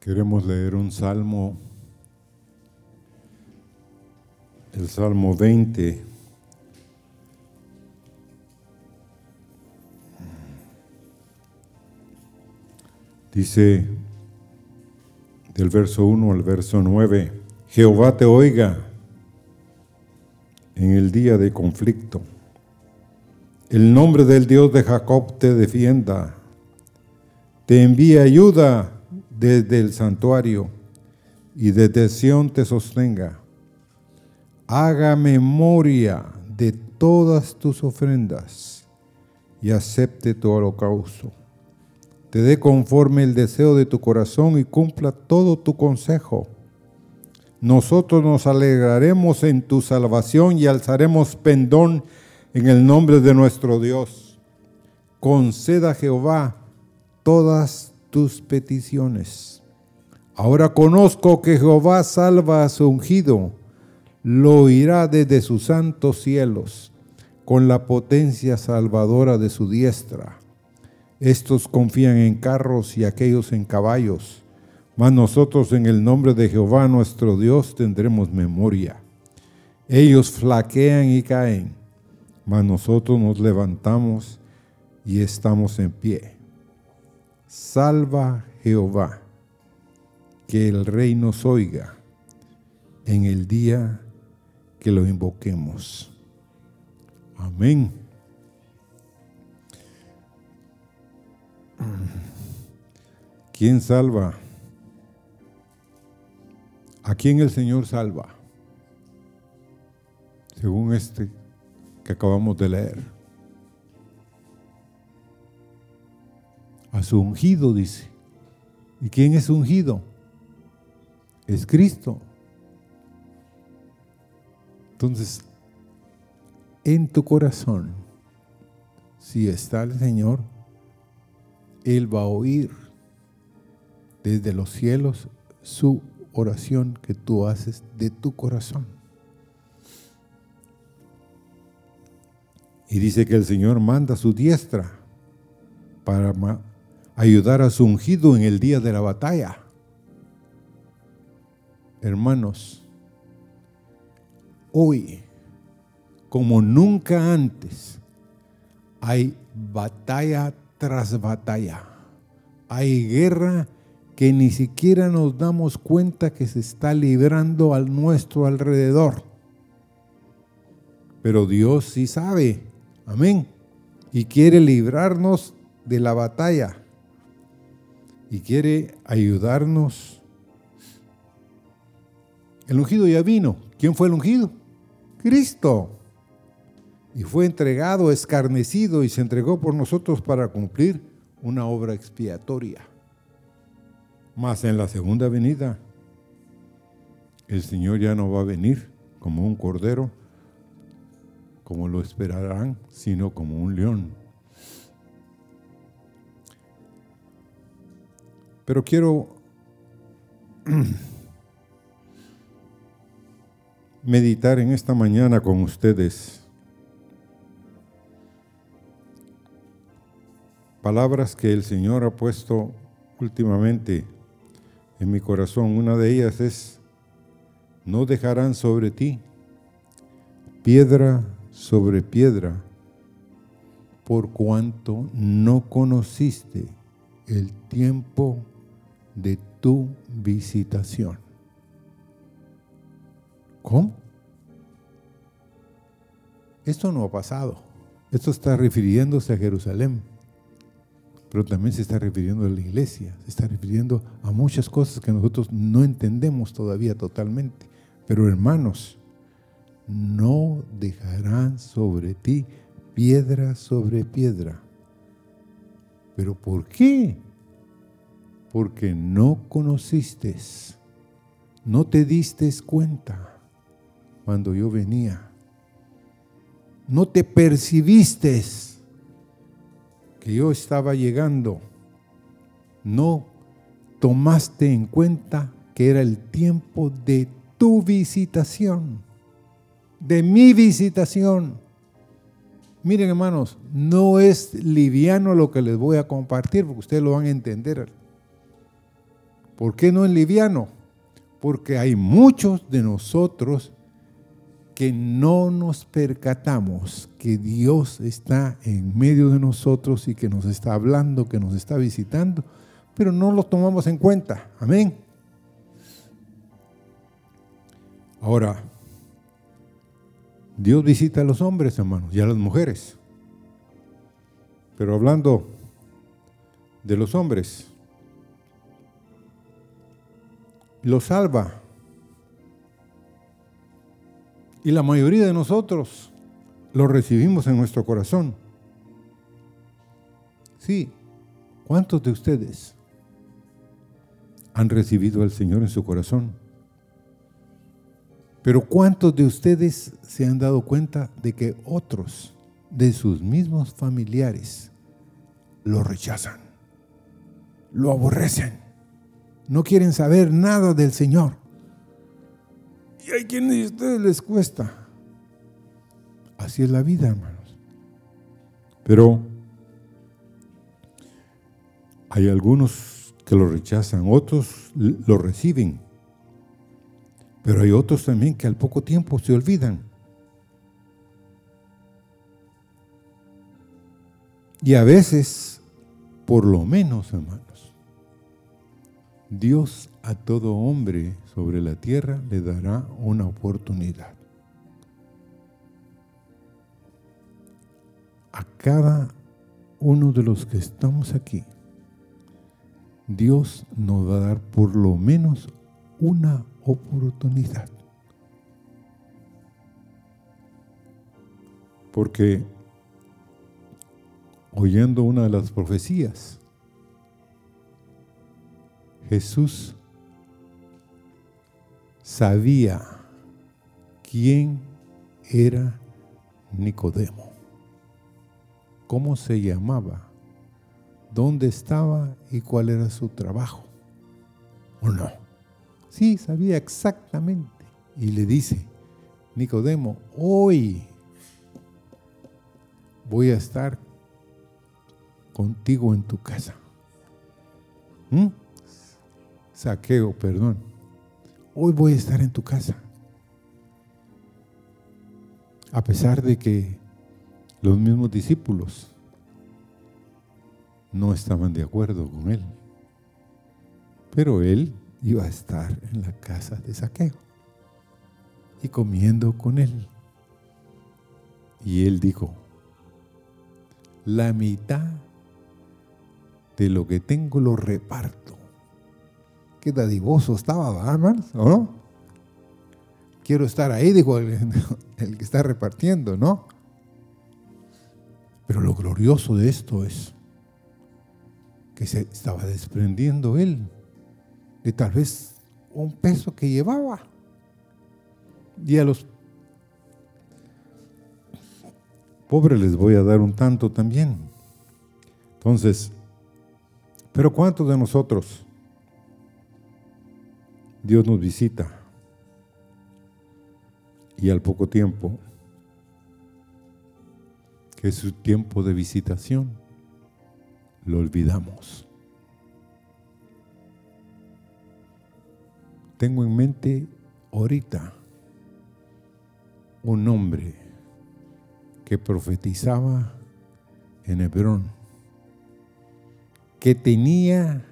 Queremos leer un salmo, el Salmo 20. Dice del verso 1 al verso 9, Jehová te oiga en el día de conflicto. El nombre del Dios de Jacob te defienda. Te envía ayuda desde el santuario y desde Sión te sostenga. Haga memoria de todas tus ofrendas y acepte tu holocausto. Te dé conforme el deseo de tu corazón y cumpla todo tu consejo. Nosotros nos alegraremos en tu salvación y alzaremos pendón en el nombre de nuestro Dios. Conceda a Jehová todas tus peticiones. Ahora conozco que Jehová salva a su ungido, lo oirá desde sus santos cielos, con la potencia salvadora de su diestra. Estos confían en carros y aquellos en caballos, mas nosotros en el nombre de Jehová nuestro Dios tendremos memoria. Ellos flaquean y caen, mas nosotros nos levantamos y estamos en pie. Salva Jehová, que el rey nos oiga en el día que lo invoquemos. Amén. ¿Quién salva? ¿A quién el Señor salva? Según este que acabamos de leer. A su ungido, dice. ¿Y quién es ungido? Es Cristo. Entonces, en tu corazón, si está el Señor, Él va a oír desde los cielos su oración que tú haces de tu corazón. Y dice que el Señor manda su diestra para ayudar a su ungido en el día de la batalla. Hermanos, hoy, como nunca antes, hay batalla tras batalla. Hay guerra que ni siquiera nos damos cuenta que se está librando al nuestro alrededor. Pero Dios sí sabe, amén, y quiere librarnos de la batalla y quiere ayudarnos. El ungido ya vino. ¿Quién fue el ungido? Cristo. Y fue entregado, escarnecido y se entregó por nosotros para cumplir una obra expiatoria. Mas en la segunda venida, el Señor ya no va a venir como un cordero, como lo esperarán, sino como un león. Pero quiero meditar en esta mañana con ustedes palabras que el Señor ha puesto últimamente en mi corazón. Una de ellas es, no dejarán sobre ti piedra sobre piedra, por cuanto no conociste el tiempo de tu visitación. ¿Cómo? Esto no ha pasado. Esto está refiriéndose a Jerusalén, pero también se está refiriendo a la iglesia, se está refiriendo a muchas cosas que nosotros no entendemos todavía totalmente. Pero hermanos, no dejarán sobre ti piedra sobre piedra. ¿Pero por qué? Porque no conociste, no te diste cuenta cuando yo venía, no te percibiste que yo estaba llegando, no tomaste en cuenta que era el tiempo de tu visitación, de mi visitación. Miren hermanos, no es liviano lo que les voy a compartir, porque ustedes lo van a entender ¿Por qué no es liviano? Porque hay muchos de nosotros que no nos percatamos que Dios está en medio de nosotros y que nos está hablando, que nos está visitando, pero no lo tomamos en cuenta. Amén. Ahora, Dios visita a los hombres, hermanos, y a las mujeres. Pero hablando de los hombres, los salva. Y la mayoría de nosotros lo recibimos en nuestro corazón. Sí, ¿cuántos de ustedes han recibido al Señor en su corazón? Pero ¿cuántos de ustedes se han dado cuenta de que otros de sus mismos familiares lo rechazan, lo aborrecen, no quieren saber nada del Señor? Y hay quienes de ustedes les cuesta. Así es la vida, hermanos. Pero hay algunos que lo rechazan, otros lo reciben pero hay otros también que al poco tiempo se olvidan. Y a veces, por lo menos, hermanos, Dios a todo hombre sobre la tierra le dará una oportunidad. A cada uno de los que estamos aquí, Dios nos va a dar por lo menos una oportunidad. Porque oyendo una de las profecías, Jesús sabía quién era Nicodemo, cómo se llamaba, dónde estaba y cuál era su trabajo. ¿O no? Sí, sabía exactamente. Y le dice, Nicodemo, hoy voy a estar contigo en tu casa. ¿Mm? Saqueo, perdón. Hoy voy a estar en tu casa. A pesar de que los mismos discípulos no estaban de acuerdo con él. Pero él iba a estar en la casa de Saqueo y comiendo con él. Y él dijo, la mitad de lo que tengo lo reparto. Qué dadivoso estaba, hermanos, ¿no? Quiero estar ahí, dijo el, el que está repartiendo, ¿no? Pero lo glorioso de esto es que se estaba desprendiendo él de tal vez un peso que llevaba. Y a los pobres les voy a dar un tanto también. Entonces, pero ¿cuántos de nosotros Dios nos visita y al poco tiempo, que es su tiempo de visitación, lo olvidamos? Tengo en mente ahorita un hombre que profetizaba en Hebrón, que tenía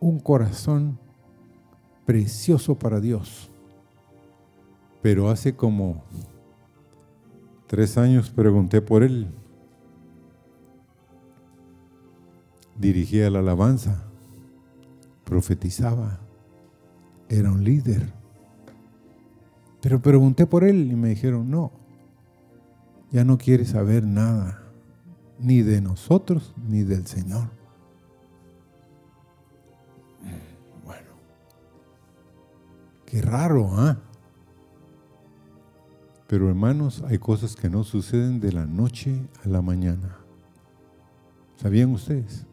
un corazón precioso para Dios. Pero hace como tres años pregunté por él. Dirigía la alabanza, profetizaba era un líder. Pero pregunté por él y me dijeron, no, ya no quiere saber nada, ni de nosotros, ni del Señor. Qué raro, ¿ah? Pero hermanos, hay cosas que no suceden de la noche a la mañana. ¿Sabían ustedes?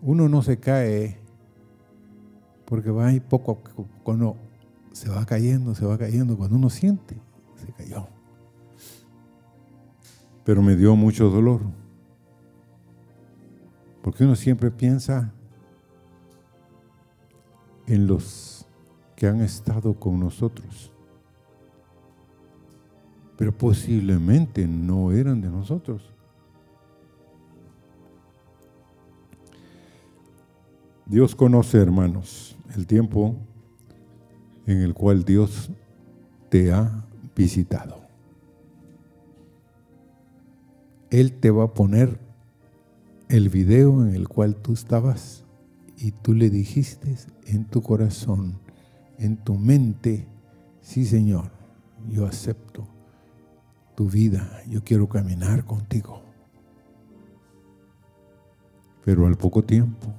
Uno no se cae porque va ahí poco a poco, cuando se va cayendo, se va cayendo, cuando uno siente, se cayó. Pero me dio mucho dolor. Porque uno siempre piensa en los que han estado con nosotros. Pero posiblemente no eran de nosotros. Dios conoce, hermanos, el tiempo en el cual Dios te ha visitado. Él te va a poner el video en el cual tú estabas y tú le dijiste en tu corazón, en tu mente, sí Señor, yo acepto tu vida, yo quiero caminar contigo. Pero al poco tiempo,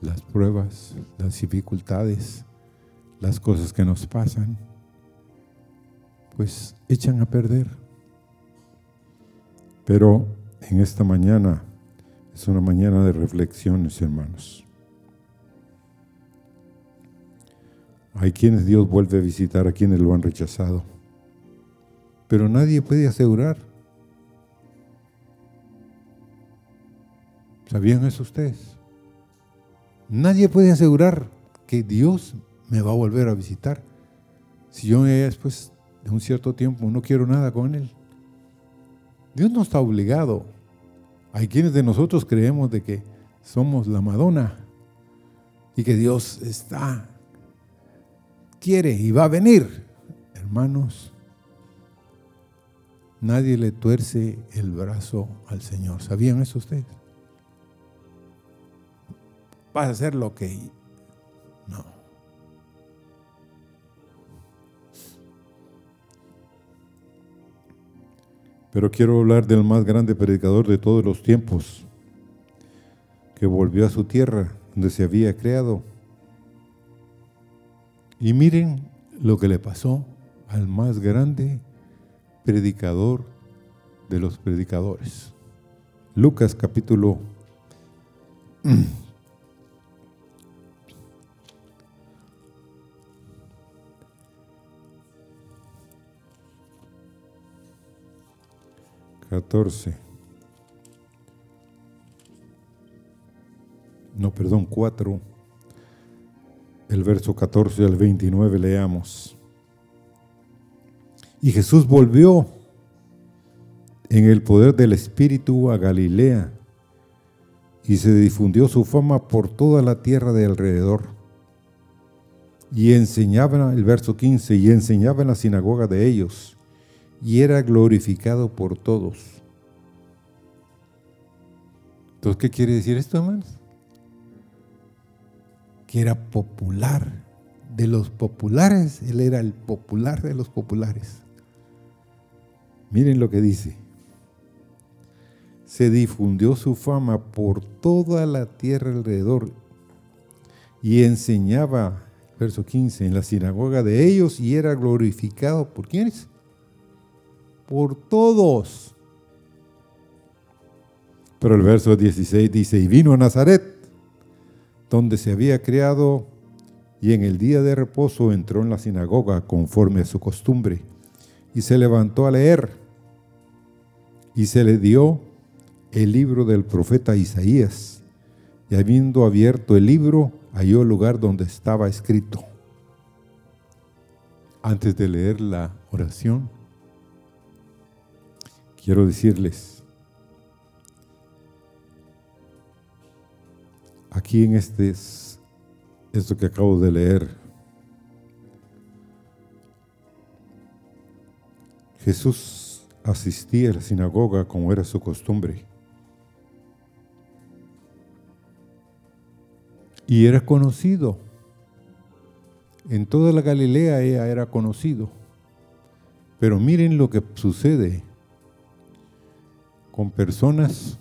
las pruebas, las dificultades, las cosas que nos pasan, pues echan a perder. Pero en esta mañana es una mañana de reflexiones, hermanos. Hay quienes Dios vuelve a visitar, a quienes lo han rechazado. Pero nadie puede asegurar. ¿Sabían eso ustedes? Nadie puede asegurar que Dios me va a volver a visitar. Si yo después de un cierto tiempo no quiero nada con Él. Dios no está obligado. Hay quienes de nosotros creemos de que somos la Madonna y que Dios está, quiere y va a venir. Hermanos, nadie le tuerce el brazo al Señor. ¿Sabían eso ustedes? Vas a hacer lo que... No. Pero quiero hablar del más grande predicador de todos los tiempos, que volvió a su tierra, donde se había creado. Y miren lo que le pasó al más grande predicador de los predicadores. Lucas capítulo 14. No, perdón, 4. El verso 14 al 29 leamos. Y Jesús volvió en el poder del Espíritu a Galilea y se difundió su fama por toda la tierra de alrededor. Y enseñaba, el verso 15, y enseñaba en la sinagoga de ellos y era glorificado por todos. Entonces, ¿qué quiere decir esto, hermanos? Que era popular. De los populares, él era el popular de los populares. Miren lo que dice. Se difundió su fama por toda la tierra alrededor y enseñaba, verso 15, en la sinagoga de ellos y era glorificado por quiénes? por todos. Pero el verso 16 dice, y vino a Nazaret, donde se había criado, y en el día de reposo entró en la sinagoga conforme a su costumbre, y se levantó a leer, y se le dio el libro del profeta Isaías, y habiendo abierto el libro, halló el lugar donde estaba escrito. Antes de leer la oración, quiero decirles, aquí en este, esto que acabo de leer, Jesús asistía a la sinagoga como era su costumbre. Y era conocido. En toda la Galilea ella era conocido. Pero miren lo que sucede con personas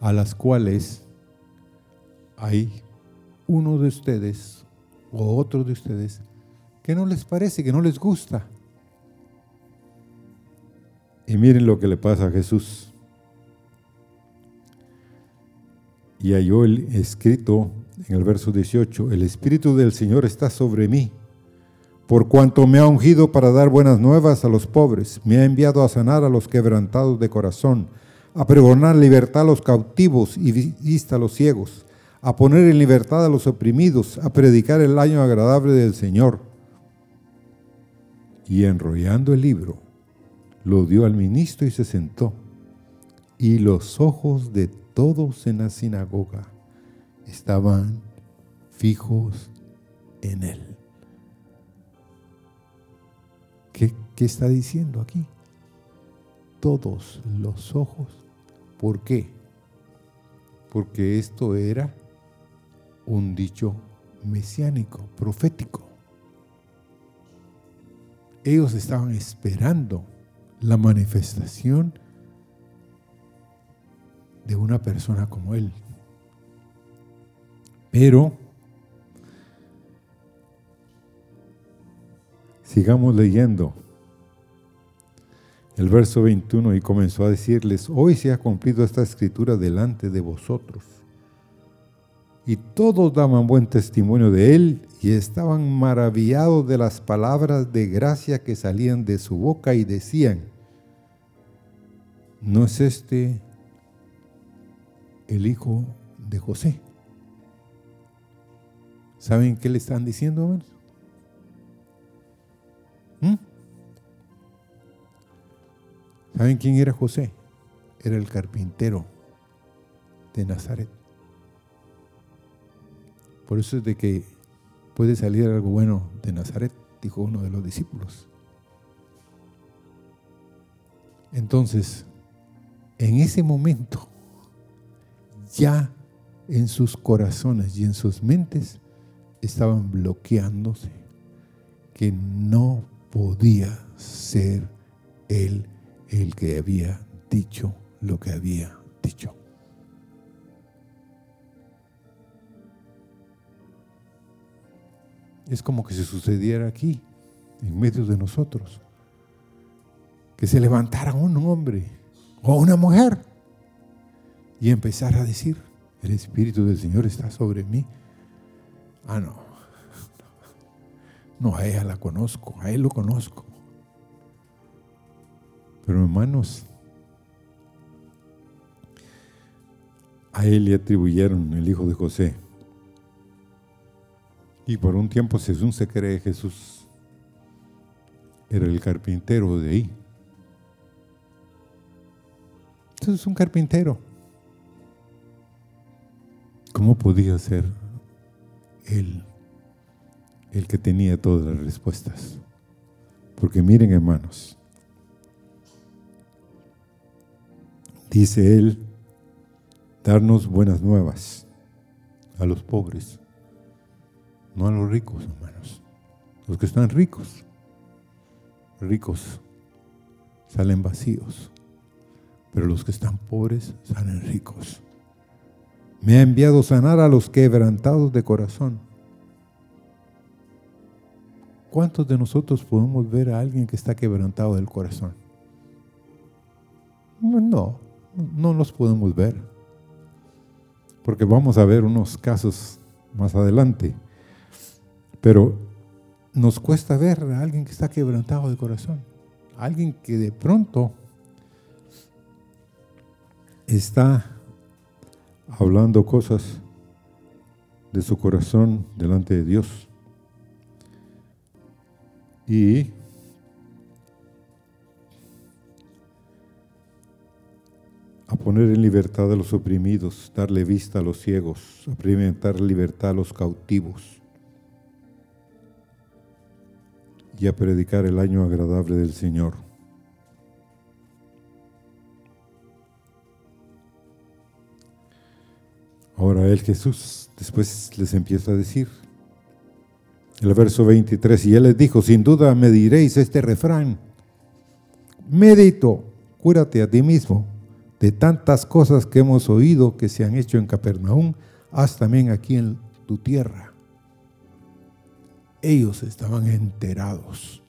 a las cuales hay uno de ustedes o otro de ustedes que no les parece, que no les gusta. Y miren lo que le pasa a Jesús. Y halló el escrito en el verso 18, el Espíritu del Señor está sobre mí por cuanto me ha ungido para dar buenas nuevas a los pobres, me ha enviado a sanar a los quebrantados de corazón, a pregonar libertad a los cautivos y vista a los ciegos, a poner en libertad a los oprimidos, a predicar el año agradable del Señor. Y enrollando el libro, lo dio al ministro y se sentó. Y los ojos de todos en la sinagoga estaban fijos en él. ¿Qué, qué está diciendo aquí? Todos los ojos. ¿Por qué? Porque esto era un dicho mesiánico, profético. Ellos estaban esperando la manifestación de una persona como él. Pero sigamos leyendo el verso 21 y comenzó a decirles, hoy se ha cumplido esta escritura delante de vosotros. Y todos daban buen testimonio de él y estaban maravillados de las palabras de gracia que salían de su boca y decían, ¿no es este el hijo de José? ¿Saben qué le están diciendo, hermanos? ¿Mm? ¿Saben quién era José? Era el carpintero de Nazaret. Por eso es de que puede salir algo bueno de Nazaret, dijo uno de los discípulos. Entonces, en ese momento, ya en sus corazones y en sus mentes estaban bloqueándose que no podía ser él el que había dicho lo que había dicho. Es como que se sucediera aquí, en medio de nosotros. Que se levantara un hombre o una mujer y empezara a decir, el Espíritu del Señor está sobre mí. Ah, no. No, a ella la conozco, a él lo conozco. Pero hermanos, a él le atribuyeron el hijo de José. Y por un tiempo, según se cree, Jesús era el carpintero de ahí. Entonces, un carpintero. ¿Cómo podía ser él el que tenía todas las respuestas? Porque miren, hermanos, dice él, darnos buenas nuevas a los pobres no a los ricos, hermanos. Los que están ricos, ricos, salen vacíos. Pero los que están pobres salen ricos. Me ha enviado sanar a los quebrantados de corazón. ¿Cuántos de nosotros podemos ver a alguien que está quebrantado del corazón? No, no los podemos ver. Porque vamos a ver unos casos más adelante. Pero nos cuesta ver a alguien que está quebrantado de corazón, alguien que de pronto está hablando cosas de su corazón delante de Dios. Y a poner en libertad a los oprimidos, darle vista a los ciegos, a experimentar libertad a los cautivos y a predicar el año agradable del Señor. Ahora el Jesús después les empieza a decir, el verso 23, y él les dijo, sin duda me diréis este refrán, medito, cúrate a ti mismo de tantas cosas que hemos oído que se han hecho en Capernaum, haz también aquí en tu tierra ellos estaban enterados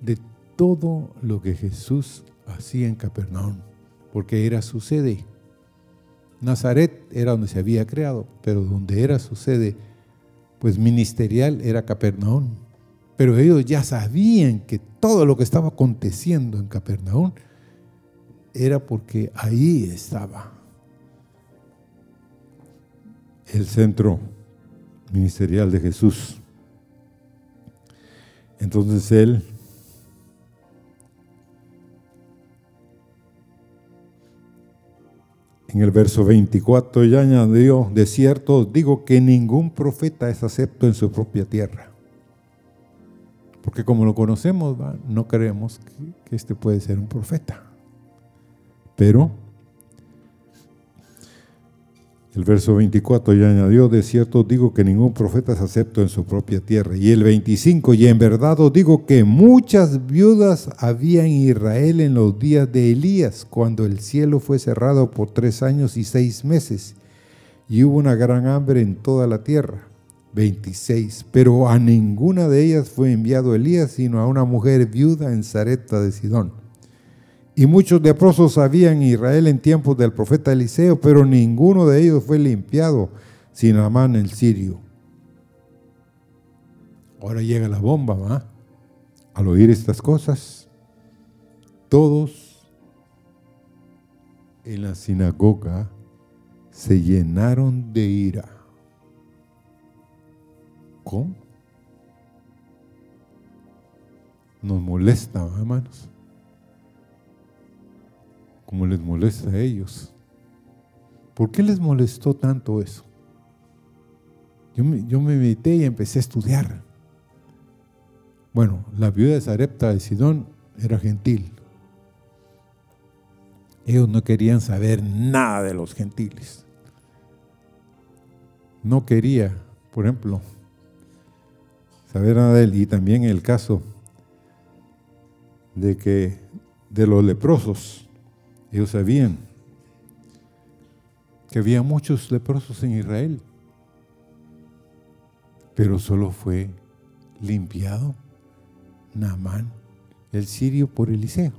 de todo lo que Jesús hacía en Capernaum, porque era su sede. Nazaret era donde se había creado, pero donde era su sede, pues ministerial era Capernaum. Pero ellos ya sabían que todo lo que estaba aconteciendo en Capernaum era porque ahí estaba el centro ministerial de Jesús. Entonces él en el verso 24 ya añadió, de cierto digo que ningún profeta es acepto en su propia tierra. Porque como lo conocemos, no creemos que, este puede ser un profeta. Pero el verso 24 ya añadió, de cierto digo que ningún profeta es acepto en su propia tierra. Y el 25, y en verdad os digo que muchas viudas había en Israel en los días de Elías, cuando el cielo fue cerrado por tres años y seis meses, y hubo una gran hambre en toda la tierra. 26, pero a ninguna de ellas fue enviado Elías, sino a una mujer viuda en Zareta de Sidón y muchos leprosos había en Israel en tiempos del profeta Eliseo, pero ninguno de ellos fue limpiado, sino Amán el sirio. Ahora llega la bomba, ¿va? Al oír estas cosas, todos en la sinagoga se llenaron de ira. ¿Cómo? Nos molesta, hermanos como les molesta a ellos. ¿Por qué les molestó tanto eso? Yo me, yo me medité y empecé a estudiar. Bueno, la viuda de Sarepta de Sidón era gentil. Ellos no querían saber nada de los gentiles. No quería, por ejemplo, saber nada de él. Y también el caso de que de los leprosos, ellos sabían que había muchos leprosos en Israel, pero solo fue limpiado Naamán, el sirio, por Eliseo.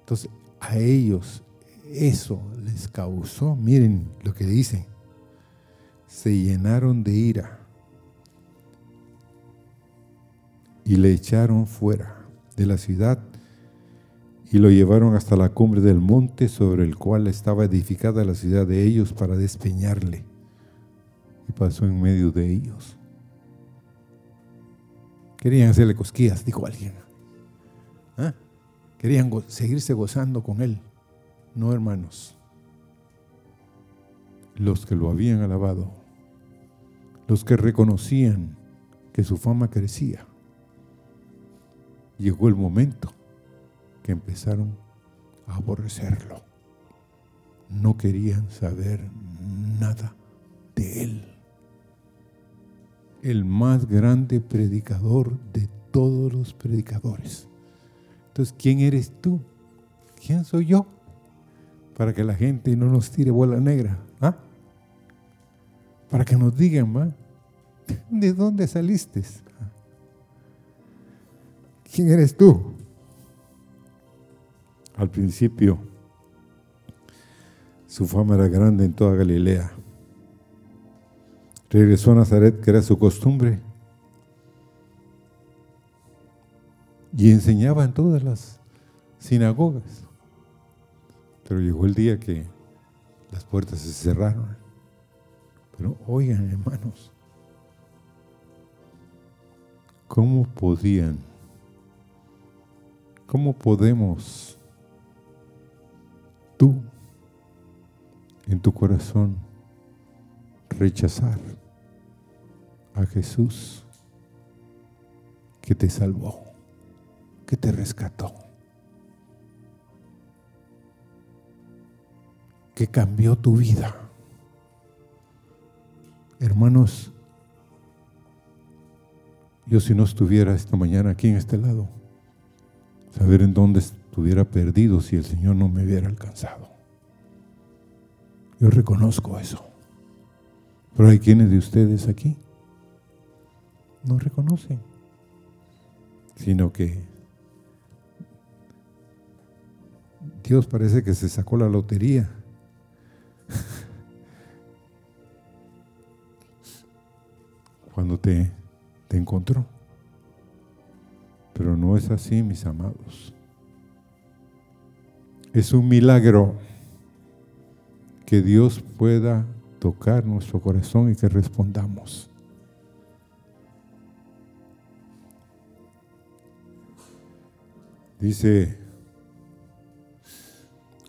Entonces, a ellos eso les causó, miren lo que dicen, se llenaron de ira y le echaron fuera de la ciudad y lo llevaron hasta la cumbre del monte sobre el cual estaba edificada la ciudad de ellos para despeñarle. Y pasó en medio de ellos. Querían hacerle cosquillas, dijo alguien. ¿Ah? Querían seguirse gozando con él. No, hermanos. Los que lo habían alabado, los que reconocían que su fama crecía, llegó el momento empezaron a aborrecerlo. No querían saber nada de él. El más grande predicador de todos los predicadores. Entonces, ¿quién eres tú? ¿Quién soy yo? Para que la gente no nos tire bola negra. ¿ah? Para que nos digan, ¿de dónde saliste? ¿Quién eres tú? Al principio, su fama era grande en toda Galilea. Regresó a Nazaret, que era su costumbre, y enseñaba en todas las sinagogas. Pero llegó el día que las puertas se cerraron. Pero oigan, hermanos, ¿cómo podían, cómo podemos tú en tu corazón rechazar a Jesús que te salvó, que te rescató, que cambió tu vida. Hermanos, yo si no estuviera esta mañana aquí en este lado, saber en dónde hubiera perdido si el Señor no me hubiera alcanzado. Yo reconozco eso. Pero hay quienes de ustedes aquí no reconocen, sino que Dios parece que se sacó la lotería. Cuando te, te encontró. Pero no es así, mis amados. Es un milagro que Dios pueda tocar nuestro corazón y que respondamos. Dice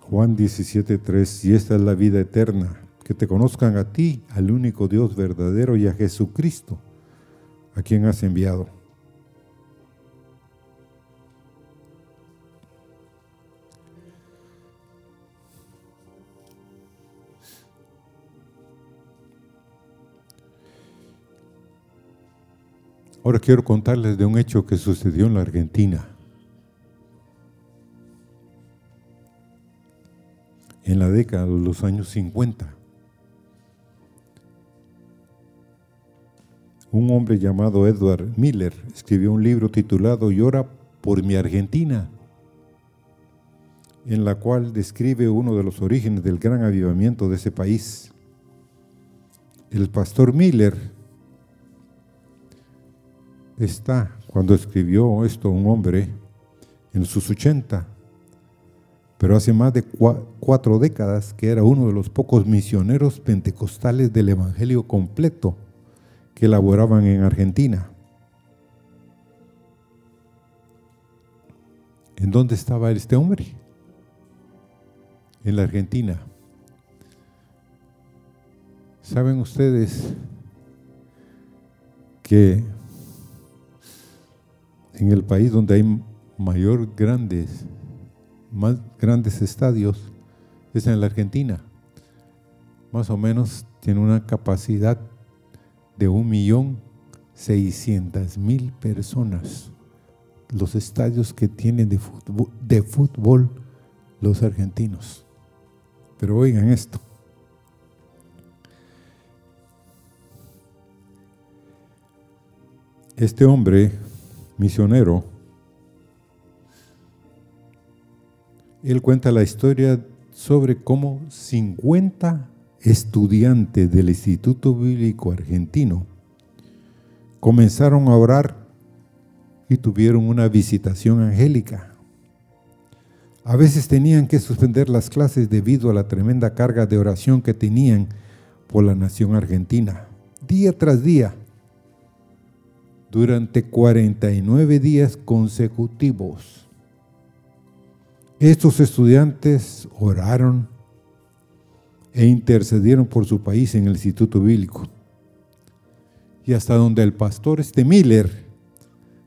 Juan 17:3, y esta es la vida eterna, que te conozcan a ti, al único Dios verdadero y a Jesucristo, a quien has enviado. Ahora quiero contarles de un hecho que sucedió en la Argentina. En la década de los años 50. Un hombre llamado Edward Miller escribió un libro titulado Llora por mi Argentina, en la cual describe uno de los orígenes del gran avivamiento de ese país. El pastor Miller está cuando escribió esto un hombre en sus 80, pero hace más de cuatro décadas que era uno de los pocos misioneros pentecostales del Evangelio completo que elaboraban en Argentina. ¿En dónde estaba este hombre? En la Argentina. ¿Saben ustedes que en el país donde hay mayor grandes, más grandes estadios, es en la Argentina. Más o menos tiene una capacidad de un millón seiscientas mil personas. Los estadios que tienen de fútbol, de fútbol los argentinos. Pero oigan esto. Este hombre misionero, él cuenta la historia sobre cómo 50 estudiantes del Instituto Bíblico Argentino comenzaron a orar y tuvieron una visitación angélica. A veces tenían que suspender las clases debido a la tremenda carga de oración que tenían por la nación argentina. Día tras día, durante 49 días consecutivos. Estos estudiantes oraron e intercedieron por su país en el Instituto Bíblico. Y hasta donde el pastor este Miller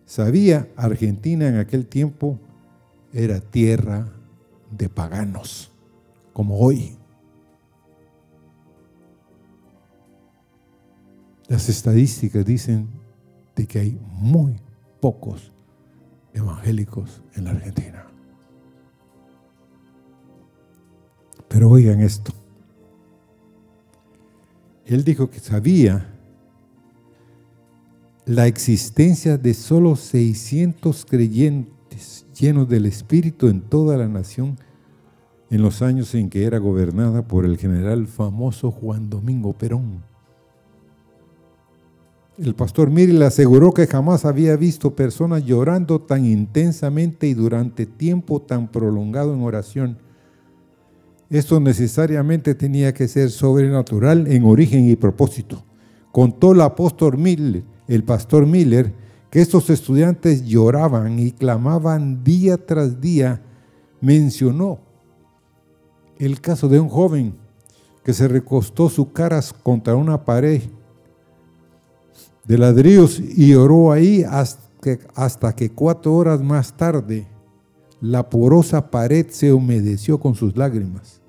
sabía, Argentina en aquel tiempo era tierra de paganos, como hoy. Las estadísticas dicen de que hay muy pocos evangélicos en la Argentina. Pero oigan esto. Él dijo que sabía la existencia de solo 600 creyentes llenos del Espíritu en toda la nación en los años en que era gobernada por el general famoso Juan Domingo Perón. El pastor Miri aseguró que jamás había visto personas llorando tan intensamente y durante tiempo tan prolongado en oración. Esto necesariamente tenía que ser sobrenatural en origen y propósito. Contó el apóstol Miller, el pastor Miller, que estos estudiantes lloraban y clamaban día tras día. Mencionó el caso de un joven que se recostó su cara contra una pared de ladrillos y oró ahí hasta que, cuatro horas más tarde la porosa pared se humedeció con sus lágrimas.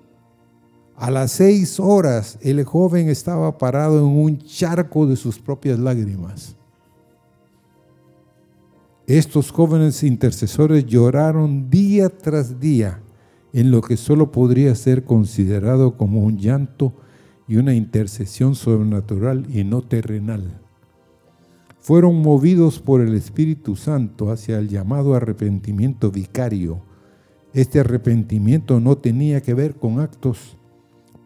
A las seis horas el joven estaba parado en un charco de sus propias lágrimas. Estos jóvenes intercesores lloraron día tras día en lo que solo podría ser considerado como un llanto y una intercesión sobrenatural y no terrenal fueron movidos por el Espíritu Santo hacia el llamado arrepentimiento vicario. Este arrepentimiento no tenía que ver con actos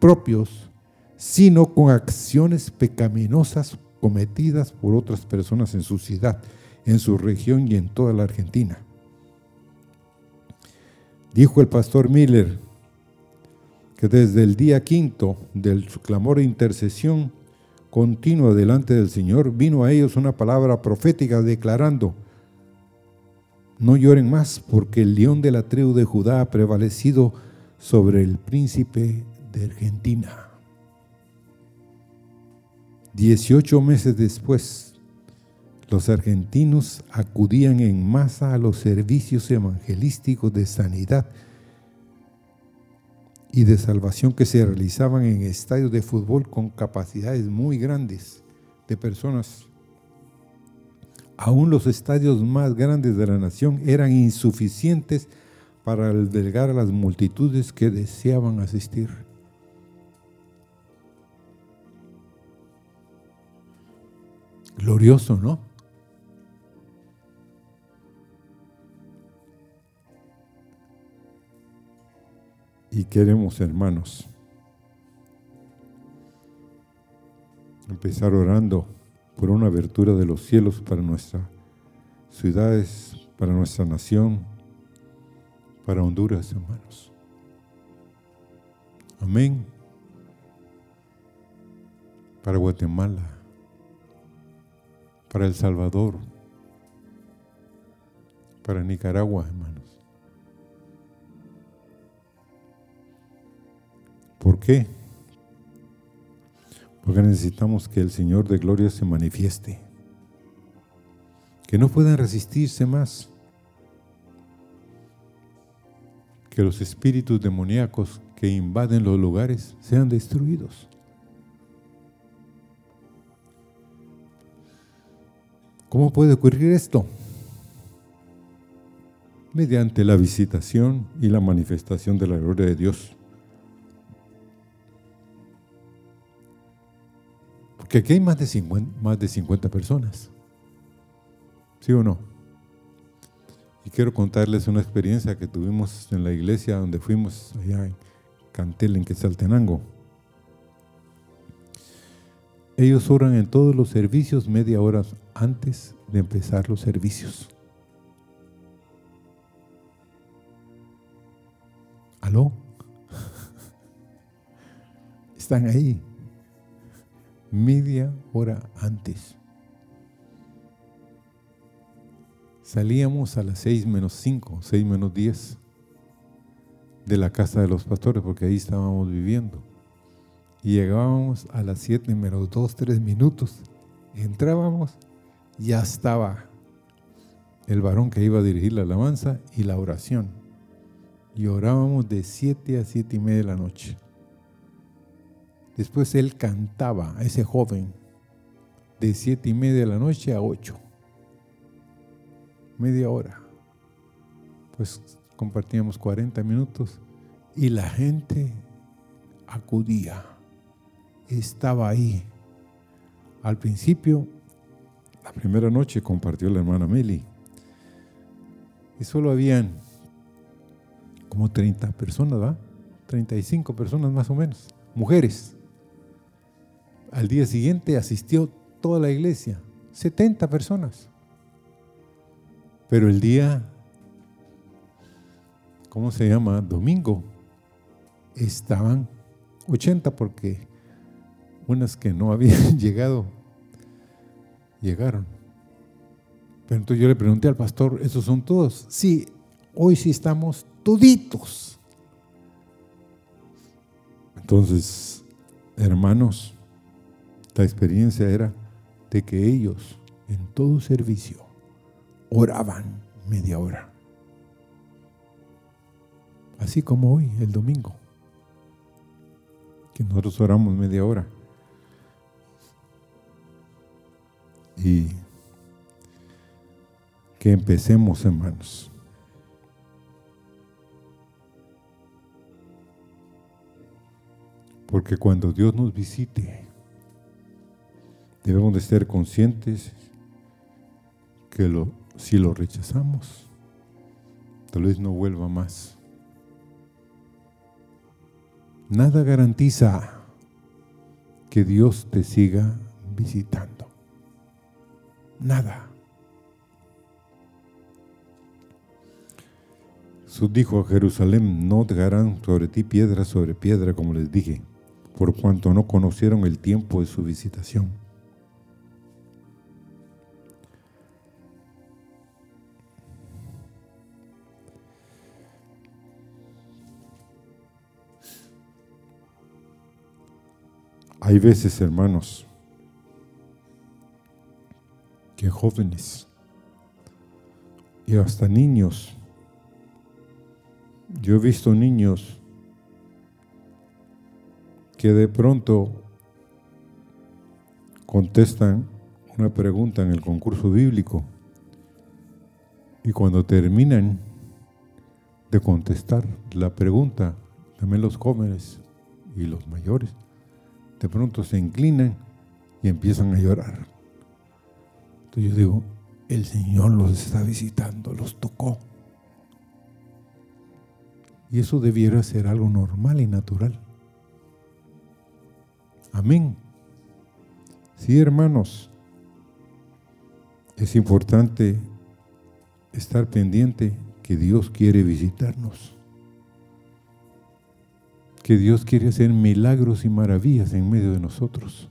propios, sino con acciones pecaminosas cometidas por otras personas en su ciudad, en su región y en toda la Argentina. Dijo el pastor Miller, que desde el día quinto del clamor de intercesión continua delante del Señor, vino a ellos una palabra profética declarando, no lloren más porque el león de la tribu de Judá ha prevalecido sobre el príncipe de Argentina. Dieciocho meses después, los argentinos acudían en masa a los servicios evangelísticos de sanidad y de salvación que se realizaban en estadios de fútbol con capacidades muy grandes de personas. Aún los estadios más grandes de la nación eran insuficientes para albergar a las multitudes que deseaban asistir. Glorioso, ¿no? Y queremos, hermanos, empezar orando por una abertura de los cielos para nuestras ciudades, para nuestra nación, para Honduras, hermanos. Amén. Para Guatemala, para El Salvador, para Nicaragua, hermanos. ¿Por qué? Porque necesitamos que el Señor de gloria se manifieste. Que no puedan resistirse más. Que los espíritus demoníacos que invaden los lugares sean destruidos. ¿Cómo puede ocurrir esto? Mediante la visitación y la manifestación de la gloria de Dios. Que aquí hay más de 50, más de 50 personas. ¿Sí o no? Y quiero contarles una experiencia que tuvimos en la iglesia donde fuimos allá en Cantel, en Quetzaltenango. Ellos oran en todos los servicios media hora antes de empezar los servicios. ¿Aló? Están ahí media hora antes. Salíamos a las seis menos cinco, seis menos diez de la casa de los pastores, porque ahí estábamos viviendo. Llegábamos a las siete menos dos, tres minutos. Entrábamos, ya estaba el varón que iba a dirigir la alabanza y la oración. Y orábamos de siete a siete y media de la noche. Después él cantaba a ese joven de siete y media de la noche a ocho. Media hora. Pues compartíamos 40 minutos y la gente acudía. Estaba ahí. Al principio, la primera noche compartió la hermana Meli. Y solo habían como 30 personas, ¿va? 35 personas más o menos, mujeres. Al día siguiente asistió toda la iglesia, 70 personas. Pero el día, ¿cómo se llama? Domingo, estaban 80 porque unas que no habían llegado, llegaron. Pero entonces yo le pregunté al pastor, ¿esos son todos? Sí, hoy sí estamos toditos. Entonces, hermanos, la experiencia era de que ellos en todo servicio oraban media hora. Así como hoy, el domingo, que nosotros oramos media hora. Y que empecemos, hermanos. Porque cuando Dios nos visite, Debemos de ser conscientes que si lo rechazamos, tal vez no vuelva más. Nada garantiza que Dios te siga visitando. Nada. Jesús dijo a Jerusalén, no dejarán sobre ti piedra sobre piedra, como les dije, por cuanto no conocieron el tiempo de su visitación. Hay veces, hermanos, que jóvenes y hasta niños, yo he visto niños que de pronto contestan una pregunta en el concurso bíblico y cuando terminan de contestar la pregunta, también los jóvenes y los mayores, de pronto se inclinan y empiezan a llorar. Entonces yo digo, el Señor los está visitando, los tocó. Y eso debiera ser algo normal y natural. Amén. Sí, hermanos, es importante estar pendiente que Dios quiere visitarnos que Dios quiere hacer milagros y maravillas en medio de nosotros.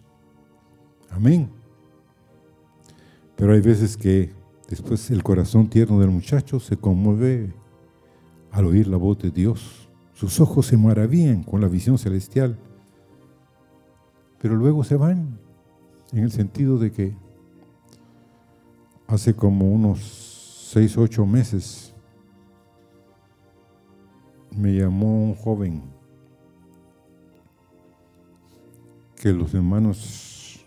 Amén. Pero hay veces que después el corazón tierno del muchacho se conmueve al oír la voz de Dios. Sus ojos se maravillan con la visión celestial. Pero luego se van en el sentido de que hace como unos seis, ocho meses me llamó un joven que los hermanos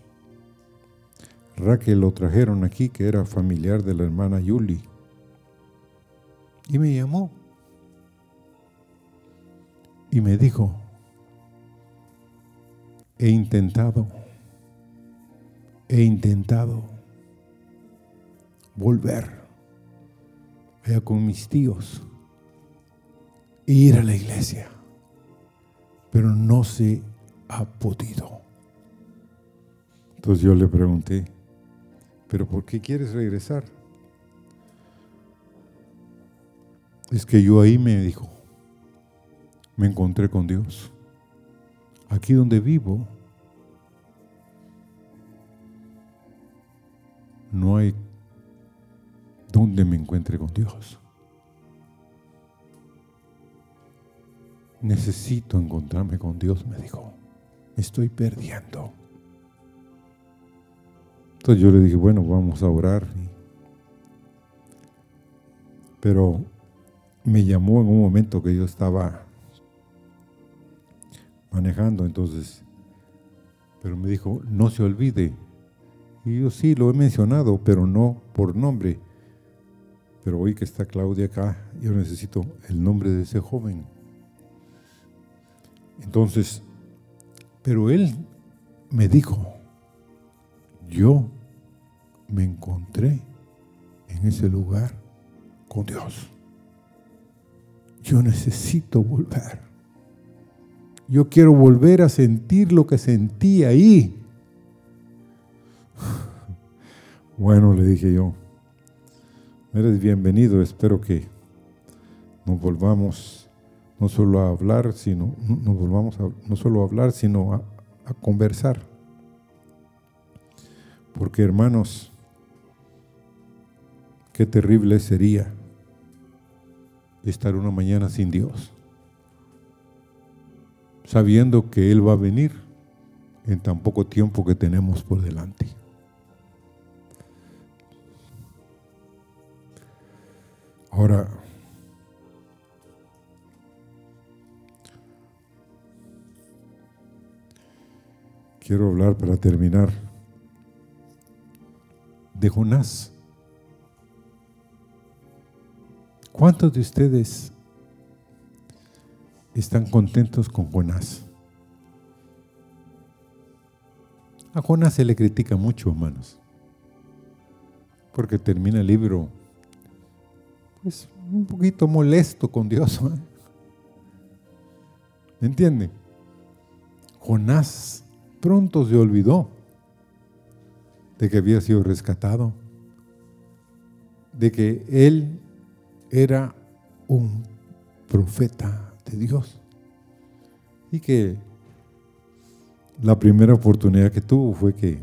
Raquel lo trajeron aquí, que era familiar de la hermana Yuli. Y me llamó. Y me dijo, he intentado, he intentado volver allá con mis tíos e ir a la iglesia, pero no se ha podido. Entonces yo le pregunté, ¿pero por qué quieres regresar? Es que yo ahí me dijo, me encontré con Dios. Aquí donde vivo, no hay donde me encuentre con Dios. Necesito encontrarme con Dios, me dijo. Estoy perdiendo. Entonces yo le dije, bueno, vamos a orar. Pero me llamó en un momento que yo estaba manejando, entonces, pero me dijo, no se olvide. Y yo sí, lo he mencionado, pero no por nombre. Pero hoy que está Claudia acá, yo necesito el nombre de ese joven. Entonces, pero él me dijo, yo me encontré en ese lugar con Dios. Yo necesito volver. Yo quiero volver a sentir lo que sentí ahí. Bueno, le dije yo, eres bienvenido, espero que nos volvamos no solo a hablar, sino nos volvamos no solo a hablar, sino a conversar. Porque hermanos, qué terrible sería estar una mañana sin Dios, sabiendo que Él va a venir en tan poco tiempo que tenemos por delante. Ahora, quiero hablar para terminar de Jonás. ¿Cuántos de ustedes están contentos con Jonás? A Jonás se le critica mucho, hermanos, porque termina el libro, pues, un poquito molesto con Dios. ¿Me entienden? Jonás pronto se olvidó de que había sido rescatado, de que él era un profeta de Dios. Y que la primera oportunidad que tuvo fue que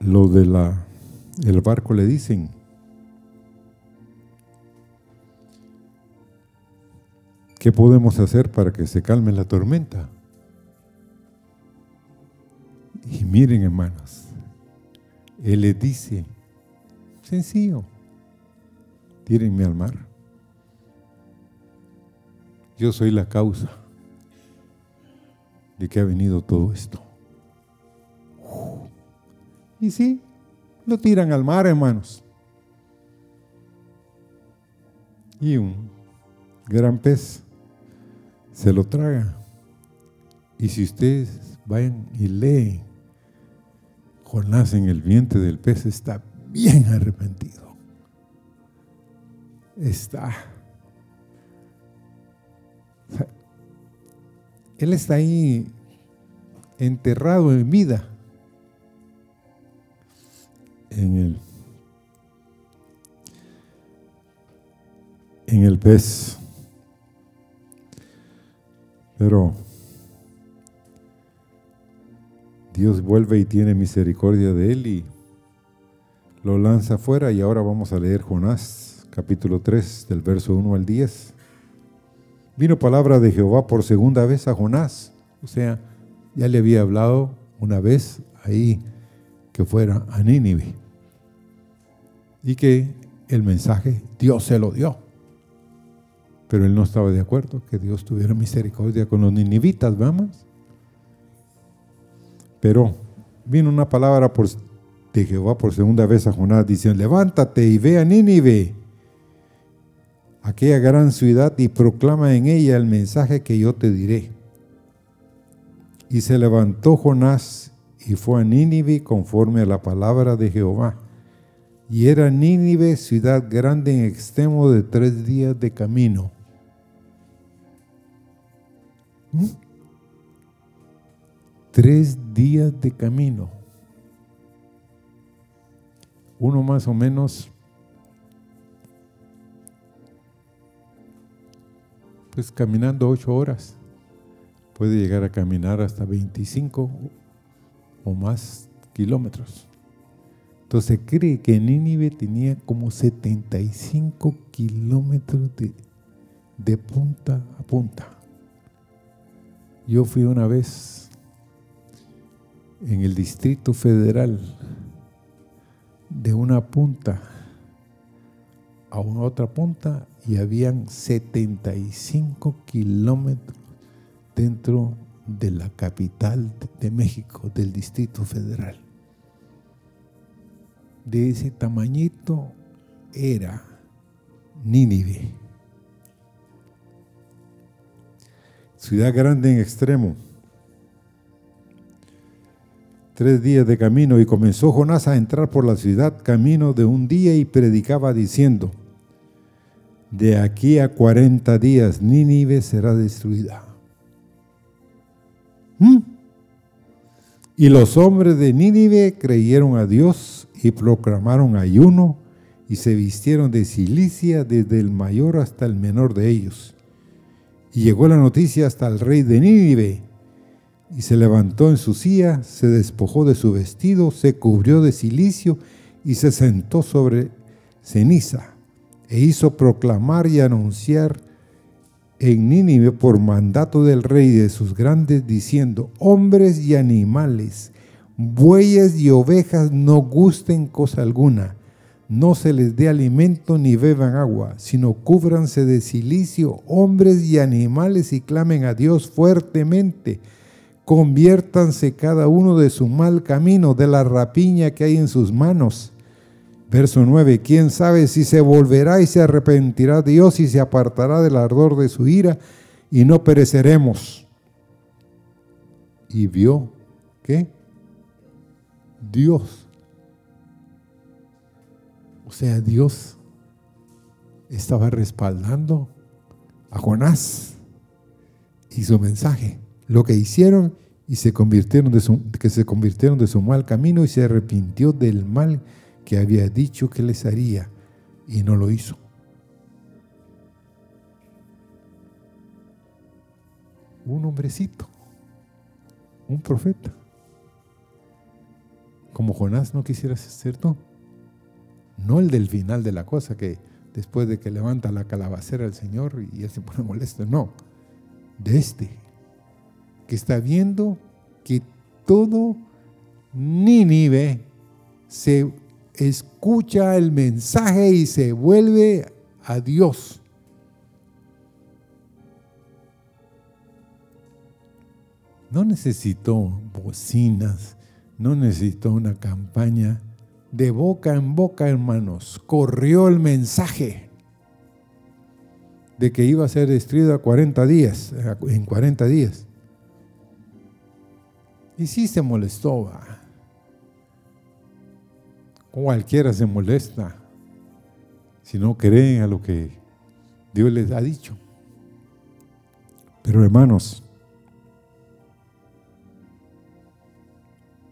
los de la el barco le dicen ¿Qué podemos hacer para que se calme la tormenta? Miren, hermanos, Él les dice, sencillo, tírenme al mar. Yo soy la causa de que ha venido todo esto. Y sí, lo tiran al mar, hermanos. Y un gran pez se lo traga. Y si ustedes vayan y leen, Jonás en el vientre del pez está bien arrepentido. Está. Él está ahí enterrado en vida. En el, en el pez. Pero Dios vuelve y tiene misericordia de él y lo lanza afuera y ahora vamos a leer Jonás capítulo 3 del verso 1 al 10. Vino palabra de Jehová por segunda vez a Jonás, o sea, ya le había hablado una vez ahí que fuera a Nínive y que el mensaje Dios se lo dio. Pero él no estaba de acuerdo que Dios tuviera misericordia con los ninivitas, vamos. Pero vino una palabra de Jehová por segunda vez a Jonás, diciendo, levántate y ve a Nínive, aquella gran ciudad, y proclama en ella el mensaje que yo te diré. Y se levantó Jonás y fue a Nínive conforme a la palabra de Jehová. Y era Nínive ciudad grande en extremo de tres días de camino. Tres días de camino. Uno más o menos, pues caminando ocho horas, puede llegar a caminar hasta 25 o más kilómetros. Entonces cree que Nínive tenía como 75 kilómetros de, de punta a punta. Yo fui una vez en el Distrito Federal de una punta a una otra punta y habían 75 kilómetros dentro de la capital de México, del Distrito Federal. De ese tamañito era Nínive. ciudad grande en extremo. Tres días de camino y comenzó Jonás a entrar por la ciudad camino de un día y predicaba diciendo, de aquí a cuarenta días Nínive será destruida. ¿Mm? Y los hombres de Nínive creyeron a Dios y proclamaron ayuno y se vistieron de cilicia desde el mayor hasta el menor de ellos y llegó la noticia hasta el rey de Nínive. Y se levantó en su silla, se despojó de su vestido, se cubrió de silicio y se sentó sobre ceniza. E hizo proclamar y anunciar en Nínive por mandato del rey de sus grandes, diciendo, hombres y animales, bueyes y ovejas no gusten cosa alguna no se les dé alimento ni beban agua, sino cúbranse de silicio hombres y animales y clamen a Dios fuertemente. Conviértanse cada uno de su mal camino, de la rapiña que hay en sus manos. Verso 9, ¿quién sabe si se volverá y se arrepentirá Dios y se apartará del ardor de su ira y no pereceremos? Y vio, ¿qué? Dios o sea, Dios estaba respaldando a Jonás y su mensaje lo que hicieron y se convirtieron de su, que se convirtieron de su mal camino y se arrepintió del mal que había dicho que les haría y no lo hizo. Un hombrecito, un profeta, como Jonás no quisiera ser tú, no el del final de la cosa que después de que levanta la calabacera el Señor y él se pone molesto, no, de este que está viendo que todo Nínive se escucha el mensaje y se vuelve a Dios. No necesitó bocinas, no necesitó una campaña. De boca en boca, hermanos, corrió el mensaje de que iba a ser destruida 40 días, en 40 días. Y sí se molestó. Cualquiera se molesta si no creen a lo que Dios les ha dicho. Pero hermanos,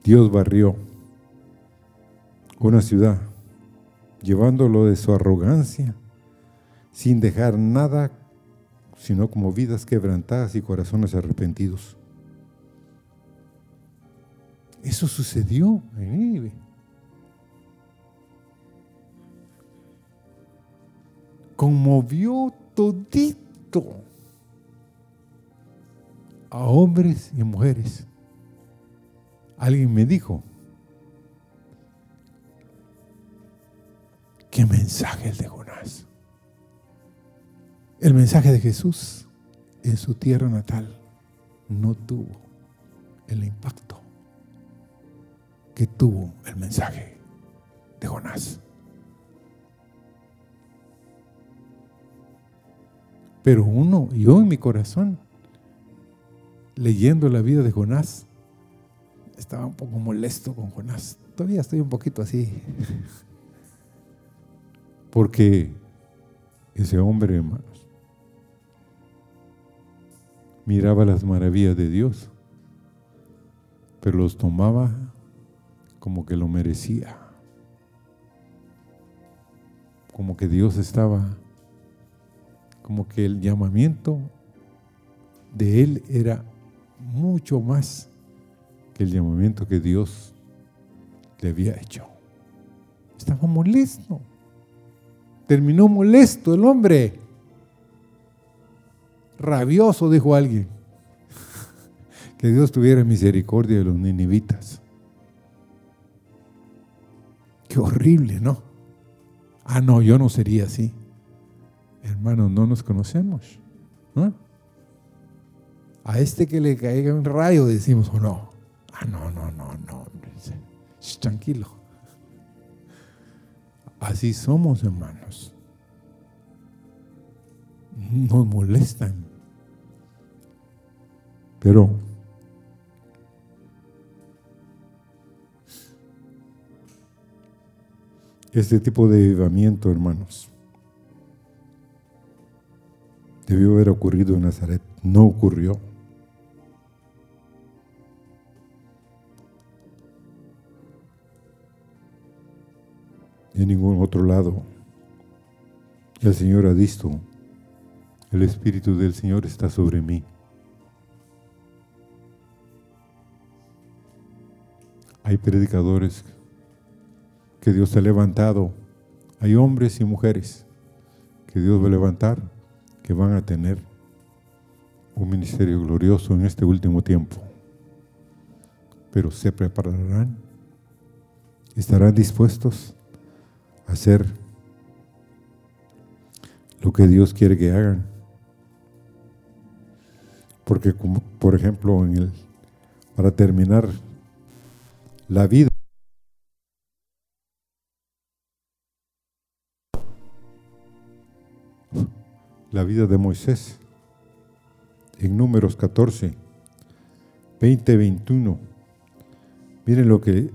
Dios barrió una ciudad, llevándolo de su arrogancia, sin dejar nada, sino como vidas quebrantadas y corazones arrepentidos. Eso sucedió en Nínive. Conmovió todito a hombres y mujeres. Alguien me dijo, ¿qué mensaje el de Jonás? El mensaje de Jesús en su tierra natal no tuvo el impacto que tuvo el mensaje de Jonás. Pero uno, yo en mi corazón, leyendo la vida de Jonás, estaba un poco molesto con Jonás. Todavía estoy un poquito así. Porque ese hombre, hermanos, miraba las maravillas de Dios, pero los tomaba como que lo merecía. Como que Dios estaba, como que el llamamiento de él era mucho más que el llamamiento que Dios le había hecho. Estaba molesto. Terminó molesto el hombre. Rabioso, dijo alguien. que Dios tuviera misericordia de los ninivitas. Horrible, ¿no? Ah, no, yo no sería así. Hermanos, no nos conocemos. A este que le caiga un rayo decimos o no. Ah, no, no, no, no. Tranquilo. Así somos, hermanos. Nos molestan. Pero este tipo de avivamiento, hermanos, debió haber ocurrido en Nazaret. No ocurrió. En ningún otro lado. El Señor ha visto, el Espíritu del Señor está sobre mí. Hay predicadores que Dios ha levantado. Hay hombres y mujeres que Dios va a levantar, que van a tener un ministerio glorioso en este último tiempo. Pero se prepararán, estarán dispuestos a hacer lo que Dios quiere que hagan. Porque, como, por ejemplo, en el, para terminar la vida, la vida de Moisés. En números 14, 20, 21. Miren lo que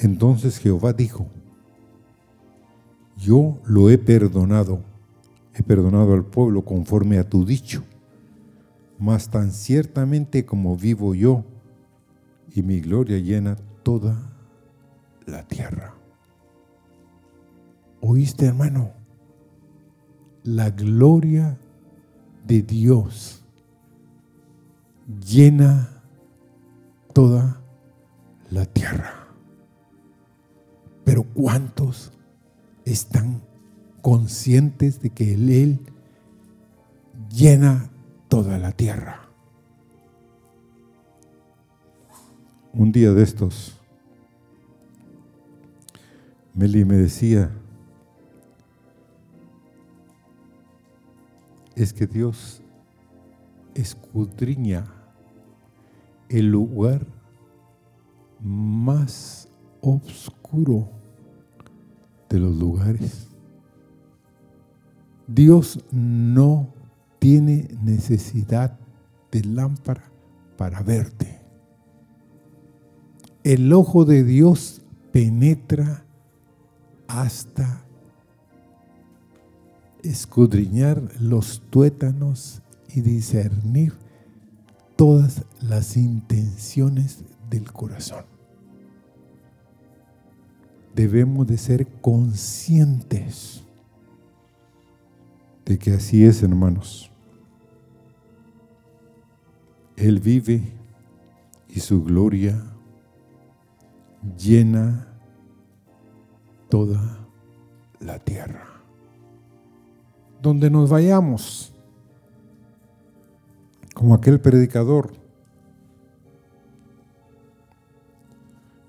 entonces Jehová dijo. Yo lo he perdonado, he perdonado al pueblo conforme a tu dicho, mas tan ciertamente como vivo yo y mi gloria llena toda la tierra. ¿Oíste, hermano? La gloria de Dios llena toda la tierra. Pero ¿cuántos están conscientes de que Él llena toda la tierra? Un día de estos, Meli me decía, es que Dios escudriña el lugar más oscuro de los lugares. Dios no tiene necesidad de lámpara para verte. El ojo de Dios penetra hasta escudriñar los tuétanos y discernir todas las intenciones del corazón. Debemos de ser conscientes de que así es, hermanos. Él vive y su gloria llena toda la tierra donde nos vayamos, como aquel predicador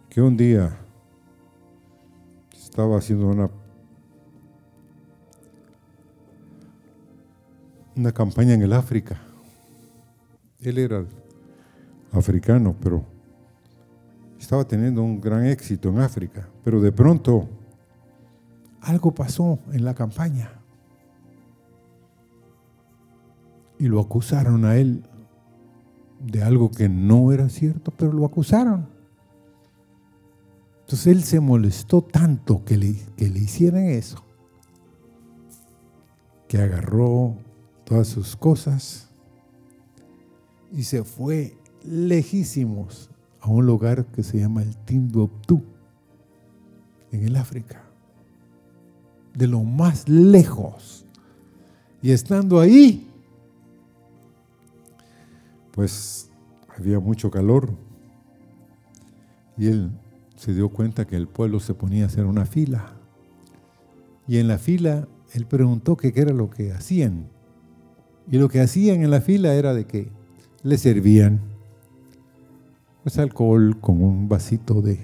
que un día estaba haciendo una, una campaña en el África. Él era africano, pero estaba teniendo un gran éxito en África. Pero de pronto algo pasó en la campaña. Y lo acusaron a él de algo que no era cierto, pero lo acusaron. Entonces él se molestó tanto que le, que le hicieran eso, que agarró todas sus cosas y se fue lejísimos a un lugar que se llama el Timbuktu, en el África, de lo más lejos. Y estando ahí, pues había mucho calor y él se dio cuenta que el pueblo se ponía a hacer una fila. Y en la fila él preguntó qué era lo que hacían. Y lo que hacían en la fila era de que le servían pues alcohol con un vasito de,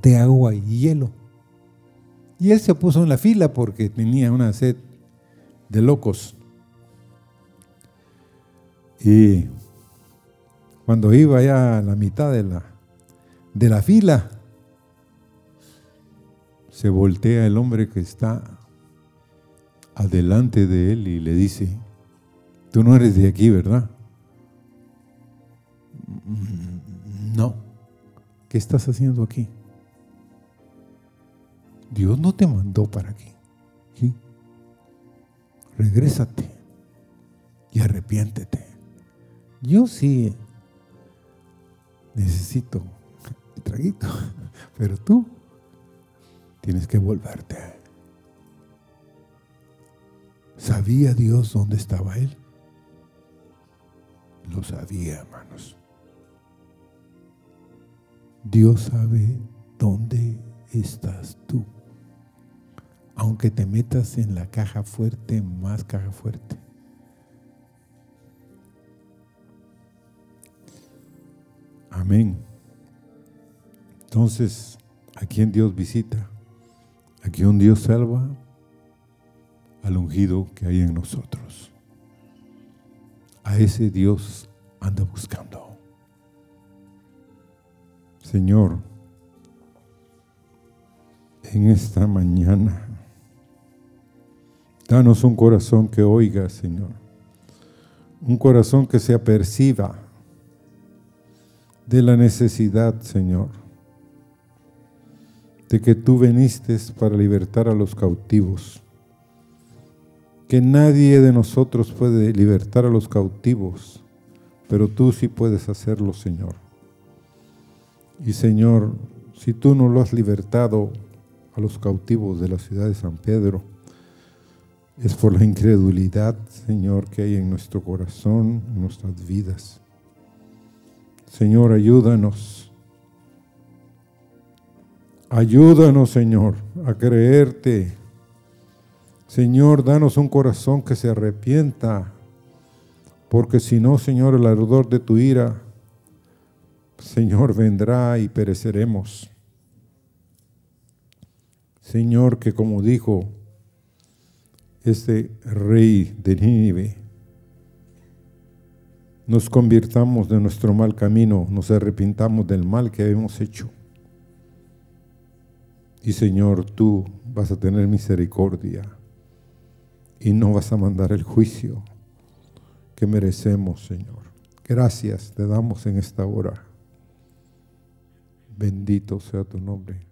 de agua y hielo. Y él se puso en la fila porque tenía una sed de locos. Y cuando iba ya a la mitad de la, de la fila, se voltea el hombre que está adelante de él y le dice, tú no eres de aquí, ¿verdad? No. ¿Qué estás haciendo aquí? Dios no te mandó para aquí. Regrésate y arrepiéntete. Yo sí necesito el traguito, pero tú tienes que volverte. ¿Sabía Dios dónde estaba Él? Lo sabía, hermanos. Dios sabe dónde estás tú. Aunque te metas en la caja fuerte, más caja fuerte. Amén. Entonces, ¿a quién Dios visita? ¿A quién Dios salva? Al ungido que hay en nosotros. A ese Dios anda buscando. Señor, en esta mañana, danos un corazón que oiga, Señor. Un corazón que se aperciba de la necesidad, Señor, de que tú viniste para libertar a los cautivos, que nadie de nosotros puede libertar a los cautivos, pero tú sí puedes hacerlo, Señor. Y Señor, si tú no lo has libertado a los cautivos de la ciudad de San Pedro, es por la incredulidad, Señor, que hay en nuestro corazón, en nuestras vidas. Señor, ayúdanos. Ayúdanos, Señor, a creerte. Señor, danos un corazón que se arrepienta, porque si no, Señor, el ardor de tu ira, Señor, vendrá y pereceremos. Señor, que como dijo este rey de Nínive, nos convirtamos de nuestro mal camino, nos arrepintamos del mal que hemos hecho. Y Señor, tú vas a tener misericordia y no vas a mandar el juicio que merecemos, Señor. Gracias te damos en esta hora. Bendito sea tu nombre.